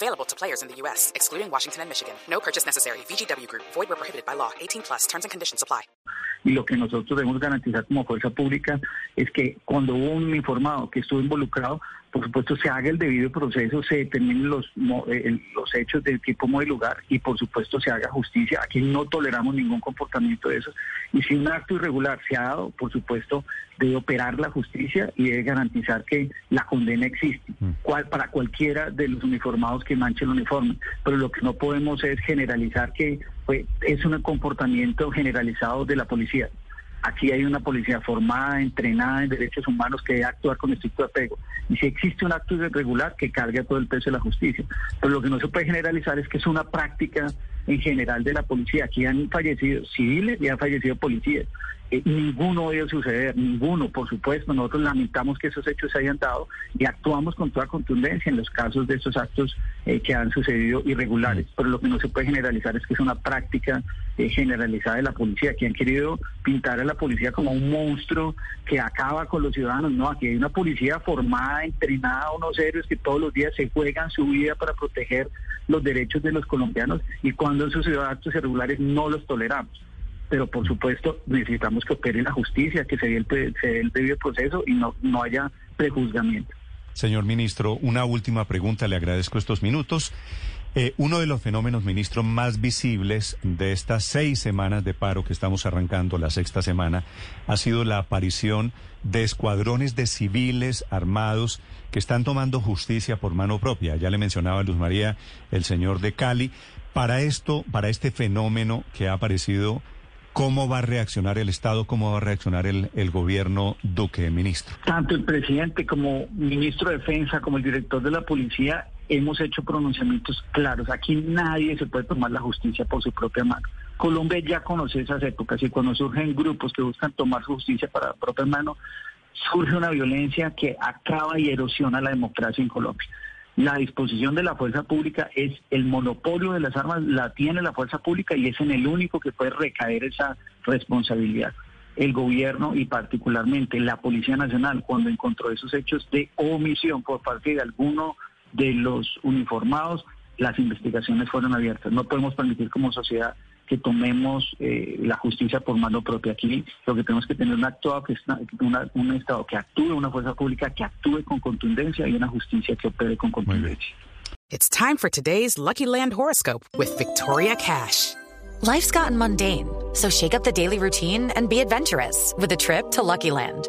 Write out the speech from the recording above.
Available to players in the U.S., excluding Washington and Michigan. No purchase necessary. VGW Group. Void where prohibited by law. 18 plus. Terms and conditions apply. Y lo que nosotros debemos garantizar como fuerza pública es que cuando hubo un informado que estuvo involucrado, por supuesto se haga el debido proceso, se determinen los, eh, los hechos del tipo, modo y lugar y por supuesto se haga justicia. Aquí no toleramos ningún comportamiento de esos. Y si un acto irregular se ha dado, por supuesto debe operar la justicia y debe garantizar que la condena existe mm. cual, para cualquiera de los uniformados que manchen el uniforme. Pero lo que no podemos es generalizar que pues, es un comportamiento generalizado de la policía. Aquí hay una policía formada, entrenada en derechos humanos que debe actuar con estricto apego. Y si existe un acto irregular, que cargue todo el peso de la justicia. Pero lo que no se puede generalizar es que es una práctica en general de la policía. Aquí han fallecido civiles y han fallecido policías. Eh, ninguno debe suceder, ninguno, por supuesto. Nosotros lamentamos que esos hechos se hayan dado y actuamos con toda contundencia en los casos de esos actos eh, que han sucedido irregulares. Mm. Pero lo que no se puede generalizar es que es una práctica eh, generalizada de la policía, que han querido pintar a la policía como un monstruo que acaba con los ciudadanos. No, aquí hay una policía formada, entrenada, unos héroes que todos los días se juegan su vida para proteger los derechos de los colombianos y cuando han sucedido actos irregulares no los toleramos pero por supuesto necesitamos que opere la justicia, que se dé el, debido proceso y no, no haya prejuzgamiento. Señor ministro, una última pregunta, le agradezco estos minutos. Eh, uno de los fenómenos, ministro, más visibles de estas seis semanas de paro que estamos arrancando, la sexta semana, ha sido la aparición de escuadrones de civiles armados que están tomando justicia por mano propia. Ya le mencionaba Luz María, el señor de Cali. Para esto, para este fenómeno que ha aparecido ¿Cómo va a reaccionar el Estado? ¿Cómo va a reaccionar el, el gobierno Duque, ministro? Tanto el presidente como ministro de Defensa, como el director de la policía, hemos hecho pronunciamientos claros. Aquí nadie se puede tomar la justicia por su propia mano. Colombia ya conoce esas épocas y cuando surgen grupos que buscan tomar justicia para la propia mano, surge una violencia que acaba y erosiona la democracia en Colombia. La disposición de la fuerza pública es el monopolio de las armas, la tiene la fuerza pública y es en el único que puede recaer esa responsabilidad. El gobierno y particularmente la Policía Nacional, cuando encontró esos hechos de omisión por parte de alguno de los uniformados, las investigaciones fueron abiertas. No podemos permitir como sociedad que tomemos eh, la justicia por mano propia. Aquí lo que tenemos que tener un, acto, que una, un Estado que actúe, una fuerza pública que actúe con contundencia y una justicia que opere con contundencia. It's time for today's Lucky Land horoscope with Victoria Cash. Life's gotten mundane, so shake up the daily routine and be adventurous with a trip to Lucky Land.